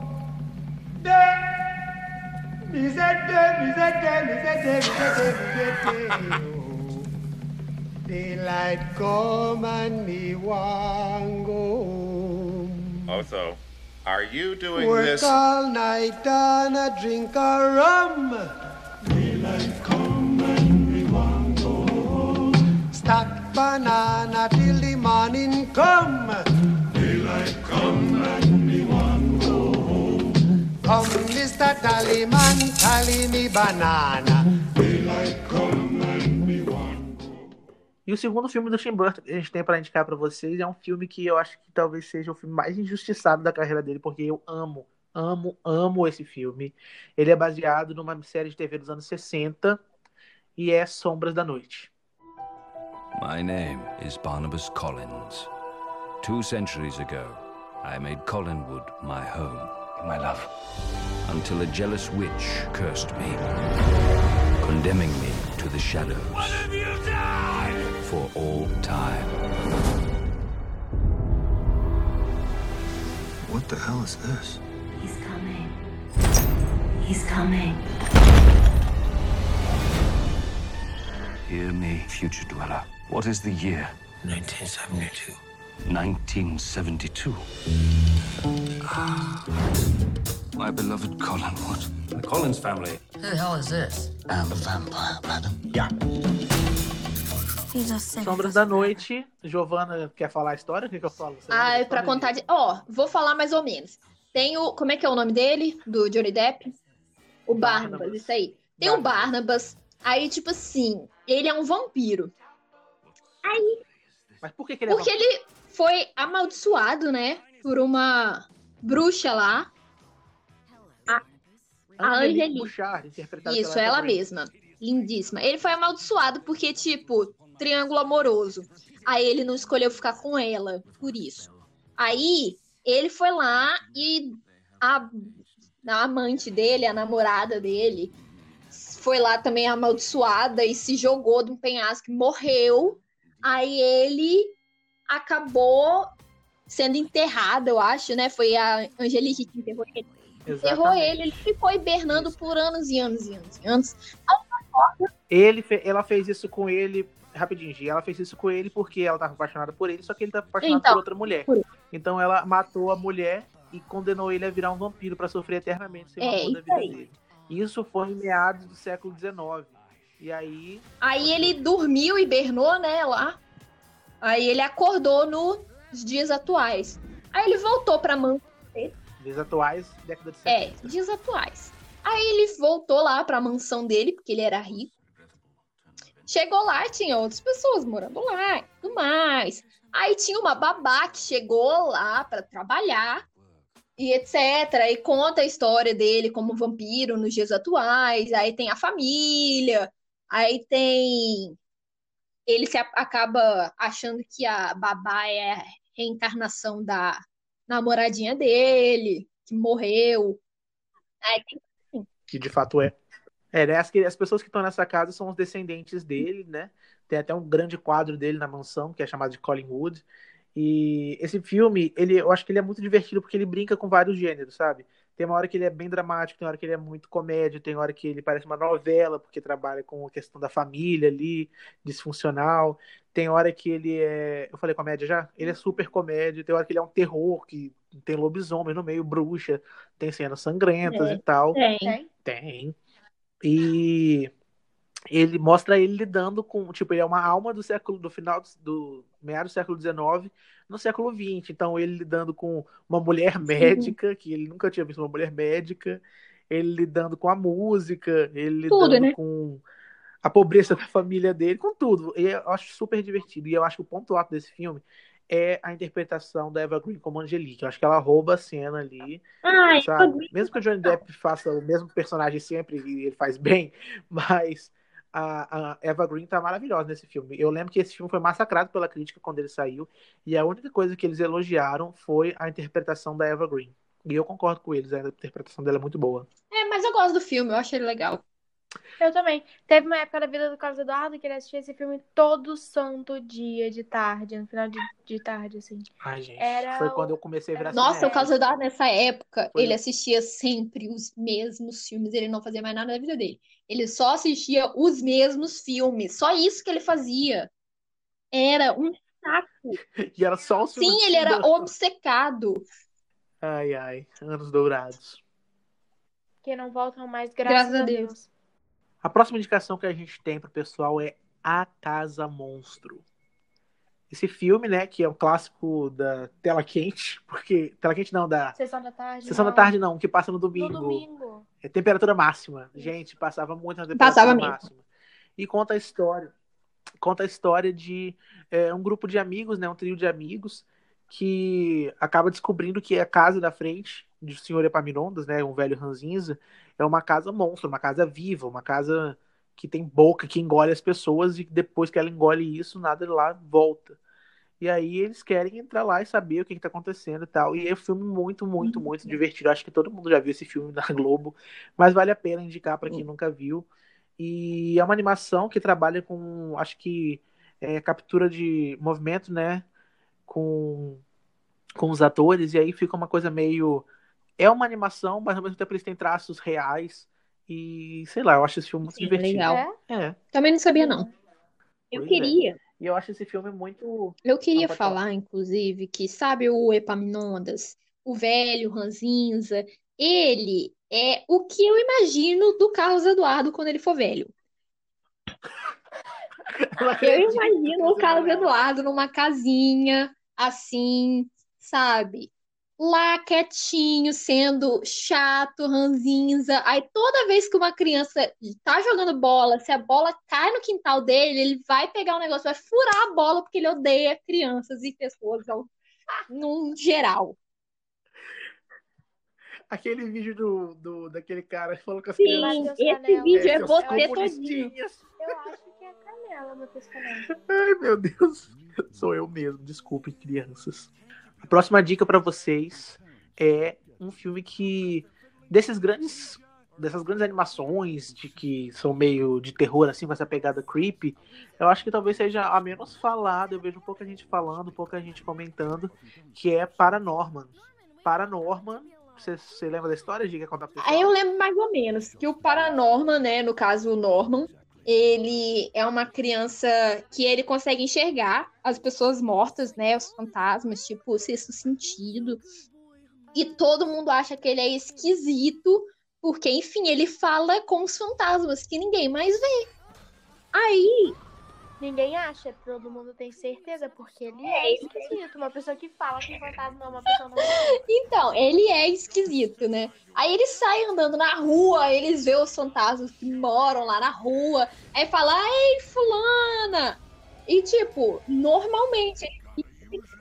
Daylight come and me want go home. Otho, are you doing Work this? all night and a drink a rum. Daylight Stack banana till the morning come. Daylight come and me want go home. Come, Mr. Tallyman, tally me banana. Daylight come and me want E o segundo filme do Tim Burton que a gente tem pra indicar pra vocês é um filme que eu acho que talvez seja o filme mais injustiçado da carreira dele, porque eu amo, amo, amo esse filme. Ele é baseado numa série de TV dos anos 60 e é Sombras da Noite. My name is Barnabas Collins. Two centuries ago, I made Collinwood my home. My love. Until a jealous witch cursed me, condemning me to the shadows. For all time. What the hell is this? He's coming. He's coming. Hear me, future dweller. What is the year? 1972. 1972. My beloved Collinwood. The Collins family. Who the hell is this? I'm a vampire, madam. Yeah. Sombras da Noite. Giovana quer falar a história? O que, que eu falo? Você Ah, lembra? pra contar de. Ó, vou falar mais ou menos. Tem o. Como é que é o nome dele? Do Johnny Depp? O Barnabas, Barnabas. isso aí. Tem o Barnabas. Aí, tipo assim, ele é um vampiro. Aí, Mas por que, que ele é porque ele foi amaldiçoado, né? Por uma bruxa lá. A, a Angelique Angelique. Bouchard, interpretada Isso, ela Green. mesma. Lindíssima. Ele foi amaldiçoado porque, tipo, triângulo amoroso. Aí ele não escolheu ficar com ela, por isso. Aí ele foi lá e a, a amante dele, a namorada dele, foi lá também amaldiçoada e se jogou de um penhasco e morreu. Aí ele acabou sendo enterrado, eu acho, né? Foi a Angelique que enterrou ele. Enterrou Exatamente. ele, ele ficou hibernando por anos e anos e anos e anos. Ele Ela fez isso com ele. Rapidinho, Gi, ela fez isso com ele porque ela tava apaixonada por ele, só que ele tava apaixonado Então, por outra mulher. por- Então ela matou a mulher e condenou ele a virar um vampiro pra sofrer eternamente sem É, da isso vida aí. dele. Isso foi em meados do século XIX. E aí, Aí ele dormiu, hibernou, né, lá. Aí ele acordou nos dias atuais. Aí ele voltou pra mansão. dias atuais, década de É, 70. dias atuais. Aí ele voltou lá pra mansão dele, porque ele era rico. Chegou lá, tinha outras pessoas morando lá e tudo mais. Aí tinha uma babá que chegou lá pra trabalhar e etc. E conta a história dele como vampiro nos dias atuais. Aí tem a família, aí tem. Ele se acaba achando que a babá é a reencarnação da namoradinha dele, que morreu. Aí tem Que de fato é. É, né, as, as pessoas que estão nessa casa são os descendentes dele, né? Tem até um grande quadro dele na mansão, que é chamado de Collingwood. E esse filme, ele, eu acho que ele é muito divertido porque ele brinca com vários gêneros, sabe? Tem uma hora que ele é bem dramático, tem uma hora que ele é muito comédia, tem hora que ele parece uma novela, porque trabalha com a questão da família ali, disfuncional. Tem hora que ele é. Eu falei comédia já? Ele é super comédia, tem hora que ele é um terror, que tem lobisomem no meio, bruxa, tem cenas sangrentas É, e tal. tem. Tem. E ele mostra ele lidando com, tipo, ele é uma alma do século, do final do, do meado do século XIX no século XX. Então ele lidando com uma mulher médica, que ele nunca tinha visto uma mulher médica, ele lidando com a música, ele Tudo, lidando né? com a pobreza da família dele, com tudo. E eu acho super divertido. E eu acho que o ponto alto desse filme é a interpretação da Eva Green como Angelique. Eu acho que ela rouba a cena ali Ai, sabe? Mesmo que o Johnny Depp faça o mesmo personagem sempre e ele faz bem, mas a, a Eva Green tá maravilhosa nesse filme. Eu lembro que esse filme foi massacrado pela crítica quando ele saiu, e a única coisa que eles elogiaram foi a interpretação da Eva Green. E eu concordo com eles, a interpretação dela é muito boa. É, mas eu gosto do filme, eu achei ele legal. Eu também. Teve uma época da vida do Carlos Eduardo que ele assistia esse filme todo santo dia de tarde, no final de, de tarde, assim. Ai, gente, Era foi o- quando eu comecei a virar Nossa, o. Carlos Eduardo nessa época, Foi. ele assistia sempre os mesmos filmes, ele não fazia mais nada na vida dele. Ele só assistia os mesmos filmes, só isso que ele fazia. Era um saco. E era só o filme Sim, ele era obcecado. Ai, ai, anos dourados. Que não voltam mais, Graças graças, a a Deus. Deus. A próxima indicação que a gente tem pro pessoal é A Casa Monstro. Esse filme, né, que é um clássico da tela quente, porque tela quente não, da Sessão da tarde. sessão da não. tarde não, que passa no No domingo. domingo. É temperatura máxima. Gente, passava muito na temperatura Passava mesmo. máxima. E conta a história. Conta a história de é, um grupo de amigos, né, um trio de amigos que acaba descobrindo que a casa da frente do senhor Epaminondas, né, um velho ranzinza, é uma casa monstro, uma casa viva, uma casa que tem boca, que engole as pessoas e depois que ela engole isso, nada de lá volta. E aí eles querem entrar lá e saber o que, está acontecendo e tal. E é um filme muito, muito, muito divertido. Acho que todo mundo já viu esse filme na Globo, mas vale a pena indicar para quem nunca viu. E é uma animação que trabalha com, acho que, é, captura de movimento, né? Com com os atores, e aí fica uma coisa meio. É uma animação, mas ao mesmo tempo eles têm traços reais. E sei lá, eu acho esse filme muito Sim, divertido. legal. É. Também não sabia, não. Eu Pois é. queria. E eu acho esse filme muito. Eu queria Ah, falar. falar, inclusive, que sabe o Epaminondas, o velho Ranzinza, ele é o que eu imagino do Carlos Eduardo quando ele for velho. Eu imagino o Carlos Eduardo numa casinha, assim, sabe? Lá quietinho, sendo chato, ranzinza. Aí toda vez que uma criança tá jogando bola, se a bola cai no quintal dele, ele vai pegar o negócio, vai furar a bola, porque ele odeia crianças e pessoas ao- num geral. Aquele vídeo do, do, daquele cara que falou com as Sim, crianças. esse vídeo é seus você todinho. Eu acho que é Canela. Ai, meu Deus. Sou eu mesmo. Desculpem, crianças. A próxima dica pra vocês é um filme que desses grandes dessas grandes animações de que são meio de terror assim com essa pegada creepy, eu acho que talvez seja a menos falada. Eu vejo pouca gente falando, pouca gente comentando, que é Paranorman. Paranorman, você, você lembra da história? Diga contar pra Aí eu lembro mais ou menos que o Paranorman, né, no caso o Norman, ele é uma criança que ele consegue enxergar as pessoas mortas, né, os fantasmas, tipo, o sexto sentido. E todo mundo acha que ele é esquisito, porque, enfim, ele fala com os fantasmas que ninguém mais vê. Aí, Ninguém acha, todo mundo tem certeza, porque ele é esquisito. Uma pessoa que fala que fantasma é uma pessoa normal. Então, ele é esquisito, né? Aí ele sai andando na rua, eles vê os fantasmas que moram lá na rua, aí fala, ei, fulana! E tipo, normalmente.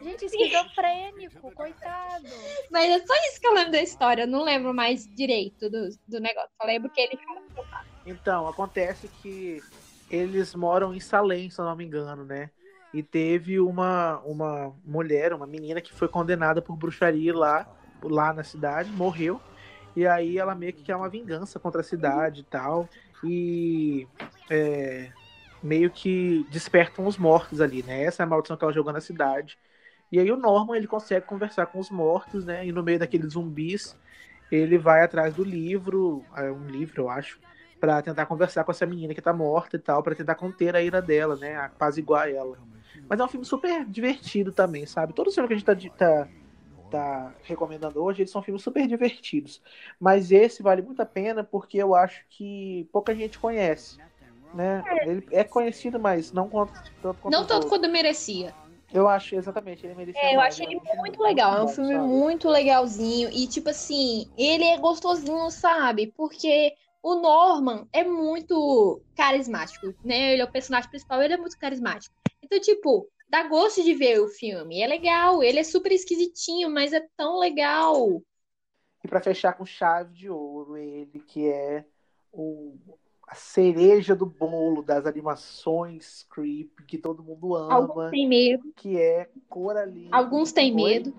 Gente, esquizofrênico, coitado. Mas é só isso que eu lembro da história, eu não lembro mais direito do, do negócio. Só lembro que ele fala. Então, acontece que eles moram em Salem, se eu não me engano, né? E teve uma, uma mulher, uma menina que foi condenada por bruxaria lá, lá na cidade, morreu. E aí ela meio que quer uma vingança contra a cidade e tal. E é, meio que despertam os mortos ali, né? Essa é a maldição que ela jogou na cidade. E aí o Norman, ele consegue conversar com os mortos, né? E no meio daqueles zumbis, ele vai atrás do livro, é um livro, eu acho, para tentar conversar com essa menina que tá morta e tal, para tentar conter a ira dela, né? Apaziguar ela. Mas é um filme super divertido também, sabe? Todos os filmes que a gente tá, tá, tá recomendando hoje, eles são filmes super divertidos. Mas esse vale muito a pena porque eu acho que pouca gente conhece. Né? Ele é conhecido, mas não quanto, tanto quanto Não tanto quando merecia. Eu acho, exatamente, ele merecia É, eu mais, achei né? ele muito legal. É um filme sabe? muito legalzinho. E, tipo assim, ele é gostosinho, sabe? Porque o Norman é muito carismático, né? Ele é o personagem principal, ele é muito carismático. Então, tipo, dá gosto de ver o filme. É legal, ele é super esquisitinho, mas é tão legal. E pra fechar com chave de ouro, ele que é o, a cereja do bolo das animações creep que todo mundo ama, Alguns têm medo, que é Coraline. alguns têm medo.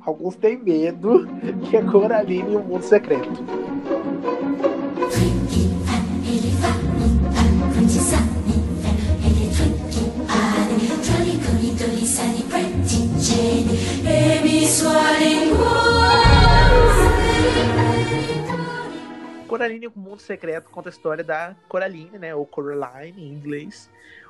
Alguns têm medo, que é Coraline e o Mundo Secreto. Coraline o Mundo Secreto conta a história da Coraline, né? Ou Coraline em inglês.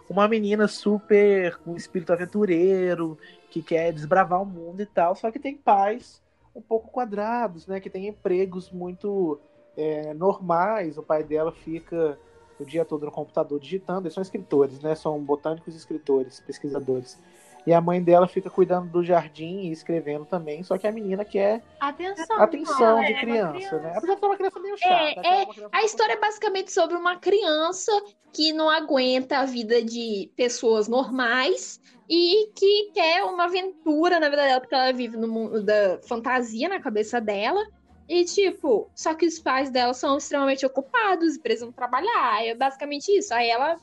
Uma menina super com espírito aventureiro, que quer desbravar o mundo e tal, só que tem pais um pouco quadrados, né? Que tem empregos muito é, normais. O pai dela fica o dia todo no computador digitando. Eles são escritores, né? São botânicos e escritores, pesquisadores. E a mãe dela fica cuidando do jardim e escrevendo também. Só que a menina quer Atenção. atenção é de uma criança, né? Apesar de ser uma criança meio chata. É, né? Ela é, uma criança a história é basicamente sobre uma criança que não aguenta a vida de pessoas normais e que quer uma aventura na vida dela, porque ela vive no mundo da fantasia na cabeça dela. E, tipo, só que os pais dela são extremamente ocupados e precisam trabalhar. É basicamente isso. Aí ela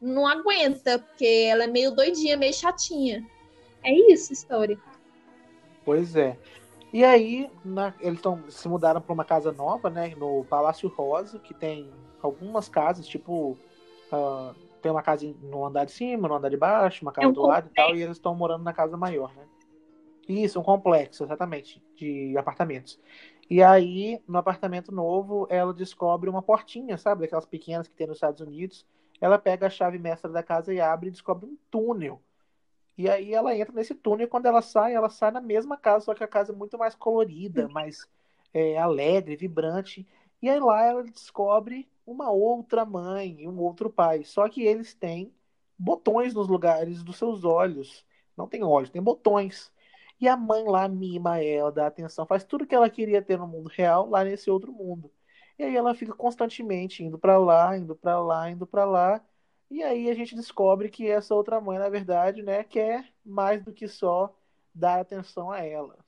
não aguenta, porque ela é meio doidinha, meio chatinha. É isso história. Pois é. E aí, na- eles tão, se mudaram para uma casa nova, né? No Palácio Rosa, que tem algumas casas, tipo. ah, tem uma casa no andar de cima, no andar de baixo, uma casa É um do lado e tal, e eles estão morando na casa maior, né? Isso, um complexo, exatamente, de apartamentos. E aí, no apartamento novo, ela descobre uma portinha, sabe? Daquelas pequenas que tem nos Estados Unidos. Ela pega a chave mestra da casa e abre e descobre um túnel. E aí ela entra nesse túnel e quando ela sai, ela sai na mesma casa, só que a casa é muito mais colorida, mais é, alegre, vibrante. E aí lá ela descobre uma outra mãe e um outro pai. Só que eles têm botões nos lugares dos seus olhos. Não tem olhos, tem botões. E a mãe lá mima ela, dá atenção, faz tudo que ela queria ter no mundo real, lá nesse outro mundo. E aí ela fica constantemente indo para lá, indo para lá, indo para lá. E aí a gente descobre que essa outra mãe, na verdade, né, quer mais do que só dar atenção a ela.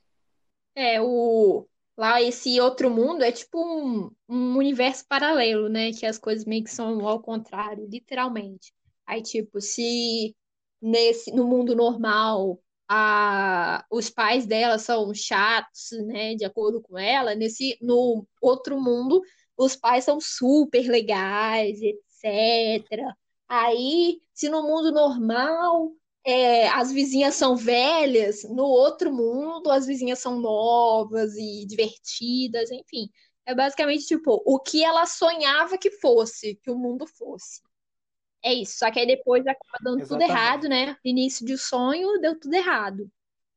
É, o lá esse outro mundo é tipo um, um universo paralelo, né? Que as coisas meio que são ao contrário, literalmente. Aí, tipo, se nesse no mundo normal a, os pais dela são chatos, né? De acordo com ela, nesse no outro mundo os pais são super legais, etc. Aí, se no mundo normal é, as vizinhas são velhas, no outro mundo as vizinhas são novas e divertidas, enfim. É basicamente tipo o que ela sonhava que fosse, que o mundo fosse. É isso. Só que aí depois acaba dando tudo Exatamente. errado, né? Início de sonho, deu tudo errado.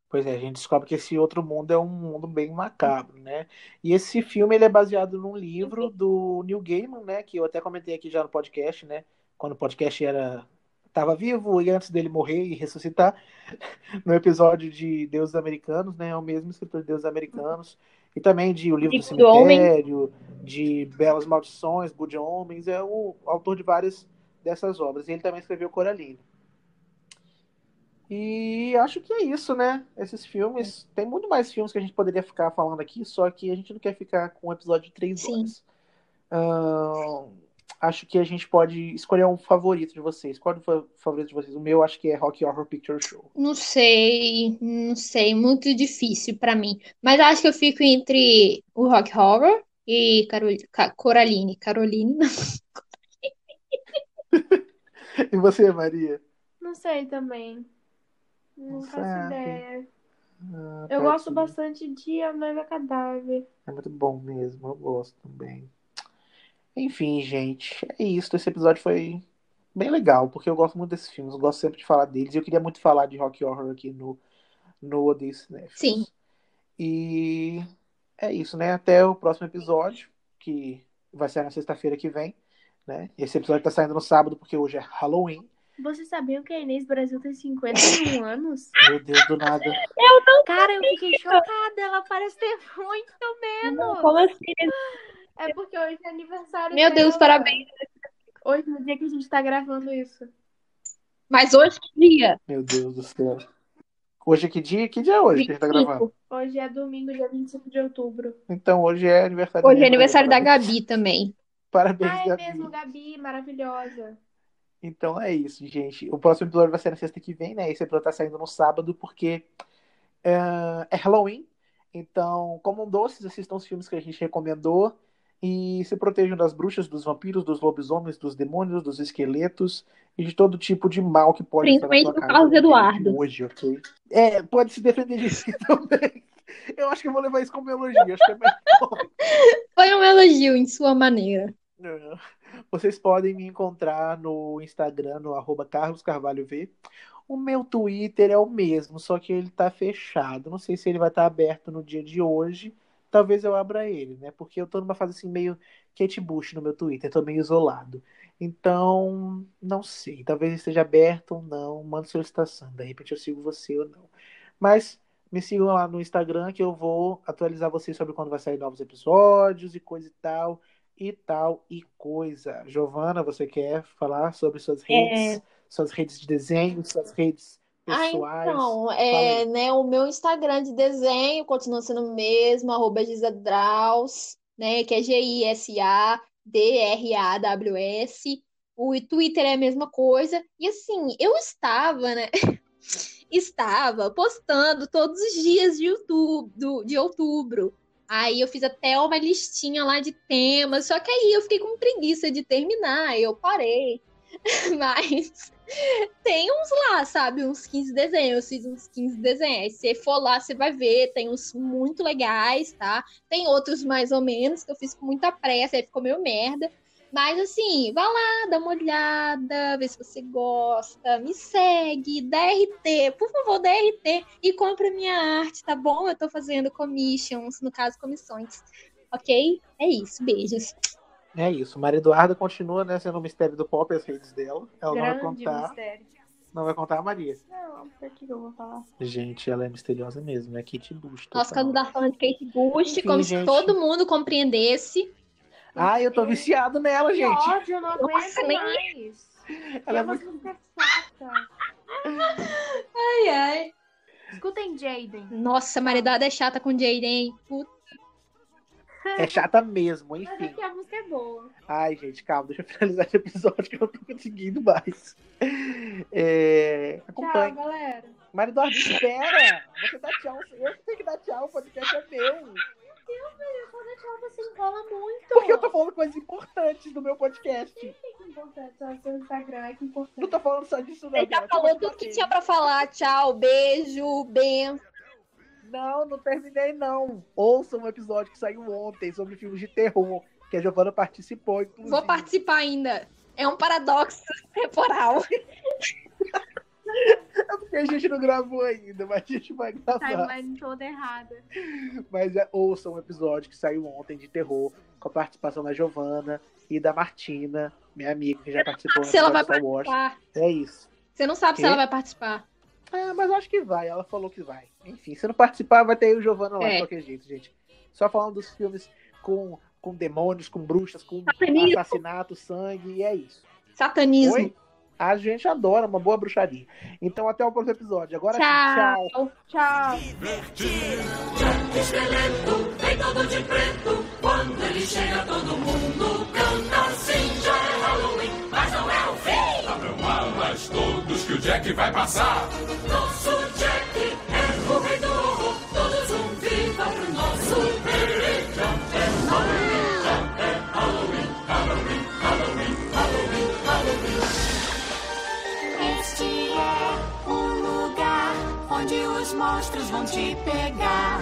Pois é, a gente descobre que esse outro mundo é um mundo bem macabro, né? E esse filme ele é baseado num livro do Neil Gaiman, né? Que eu até comentei aqui já no podcast, né? Quando o podcast era estava vivo e antes dele morrer e ressuscitar, no episódio de Deuses Americanos, né? É o mesmo escritor de Deuses Americanos e também de O Livro do do Homem. Cemitério, de Belas Maldições, Good Homens, é o autor de várias dessas obras. E ele também escreveu Coraline. E acho que é isso, né? Esses filmes. Tem muito mais filmes que a gente poderia ficar falando aqui, só que a gente não quer ficar com um episódio de três horas. Ahn, acho que a gente pode escolher um favorito de vocês. Qual é o fa- favorito de vocês? O meu acho que é Rock Horror Picture Show. Não sei, não sei, muito difícil pra mim. Mas acho que eu fico entre o Rock Horror e Carol... Ca- Coraline. Caroline, não. E você, Maria? Não sei também. Não Não faço sabe. ideia. Ah, Eu pode gosto ser. bastante de A Noiva Cadáver. É muito bom mesmo, eu gosto também. Enfim, gente, é isso. Esse episódio foi bem legal, porque eu gosto muito desses filmes, eu gosto sempre de falar deles. E eu queria muito falar de Rock Horror aqui no, no Odeio Cinéfilos. Sim. E é isso, né? Até o próximo episódio, que vai sair na sexta-feira que vem, né? Esse episódio tá saindo no sábado, porque hoje é Halloween. Vocês sabiam que a Inês Brasil tem 51 anos? Meu Deus, do nada. Eu não. Cara, eu fiquei chocada. Ela parece ter muito menos. Como assim? É porque hoje é aniversário Meu Deus, dela. parabéns. Hoje, no dia que a gente tá gravando isso. Mas hoje que dia? Meu Deus do céu. Hoje é que dia? Que dia é hoje que a gente tá 25. gravando? Hoje é domingo, dia 25 de outubro. Então, hoje é aniversário Hoje é aniversário da. Gabi também. Parabéns, Ah, é Gabi. mesmo, Gabi, maravilhosa. Então é isso, gente. O próximo episódio vai ser na sexta que vem, né? Esse episódio tá saindo no sábado porque é, é Halloween. Então, comam doces, assistam os filmes que a gente recomendou e se protejam das bruxas, dos vampiros, dos lobisomens, dos demônios, dos esqueletos e de todo tipo de mal que pode estar na Principalmente sua do no dia de Eduardo. Hoje, ok? É, pode se defender disso também. Eu acho que eu vou levar isso como elogio. Acho que é melhor. Foi um elogio em sua maneira. Vocês podem me encontrar no Instagram, no arroba Carlos Carvalho V. O meu Twitter é o mesmo, só que ele tá fechado. Não sei se ele vai estar aberto no dia de hoje. Talvez eu abra ele, né? Porque eu tô numa fase assim meio Kate Bush no meu Twitter, tô meio isolado. Então, não sei. Talvez esteja aberto ou não. Manda solicitação. De repente eu sigo você ou não. Mas me sigam lá no Instagram que eu vou atualizar vocês sobre quando vai sair novos episódios e coisa e tal e tal e coisa. Giovana, você quer falar sobre suas redes, É. suas redes de desenho, suas redes Ah, pessoais? então, Fala é, né, o meu Instagram de desenho continua sendo o mesmo, arroba Gisadraus, né, que é G-I-S-A-D-R-A-W-S. O Twitter é a mesma coisa. E assim, eu estava, né, estava postando todos os dias de YouTube, do- de outubro. Aí eu fiz até uma listinha lá de temas, só que aí eu fiquei com preguiça de terminar, eu parei. Mas tem uns lá, sabe? Uns 15 desenhos. Eu fiz uns 15 desenhos. Se for lá, você vai ver. Tem uns muito legais, tá? Tem outros mais ou menos que eu fiz com muita pressa, aí ficou meio merda. Mas assim, vá lá, dá uma olhada, vê se você gosta, me segue, dá RT, por favor, dá RT e compra minha arte, tá bom? Eu tô fazendo commissions, no caso, comissões. Ok? É isso, beijos. É isso. Maria Eduarda continua né, sendo o mistério do pop as redes dela. Ela não vai Grande contar. mistério. Não vai contar a Maria. Não, por que que eu vou falar? Gente, ela é misteriosa mesmo, é Kate Bush. Nossa, quando tá falando de Kate Bush, Enfim, como gente. se todo mundo compreendesse. Ai, eu tô viciado nela, Que gente. ódio, eu não aguento Nossa, nem- mais. Ela é músicas chatas. Ai, ai. Escutem Jaden. Nossa, a Maria Eduarda é chata com Jaden. Puta. É chata mesmo, Mas enfim. aqui a música é boa. Ai, gente, calma, deixa eu finalizar esse episódio que eu não tô conseguindo mais. É... Tchau, Acompanhe. galera. Maria Eduarda, espera! Você dá tchau. Eu que tenho que dar tchau, o podcast é. Meu filho, quando tchau você enrola muito. Porque eu tô falando coisas importantes do meu podcast. Que importante? Só seu Instagram é que importante. Não tô falando só disso, não. Ele já cara. falou tudo que tinha pra falar. Tchau, beijo, bem. Não, não terminei, não. Ouça um episódio que saiu ontem sobre filmes de terror, que a Giovana participou, inclusive. Vou participar ainda. É um paradoxo temporal. É porque a gente não gravou ainda, mas a gente vai gravar. Timeline toda errada. Mas é, ouça um episódio que saiu ontem de terror, com a participação da Giovana e da Martina, minha amiga, que já participou Se ela vai Star Wars. participar. É isso. Você não sabe Quê? se ela vai participar. É, mas eu acho que vai, ela falou que vai. Enfim, se não participar, vai ter aí o Giovana lá É. de qualquer jeito, gente. Só falando dos filmes com, com demônios, com bruxas, com Satanismo. assassinato, sangue, e é isso. Satanismo. Oi? A gente adora uma boa bruxaria. Então até o próximo episódio. Agora Tchau. tchau. Tchau. Jack Esqueleto, vem todo de preto. Quando ele chega, todo mundo canta assim. Já é Halloween, mas não é o fim. Abram alas todos que o Jack vai passar. Nosso Jack é o rei do horror. Todos um viva pro nosso rei. Já é Halloween, já é Halloween, Halloween, Halloween, Halloween, Halloween. Este é o lugar onde os monstros vão te pegar.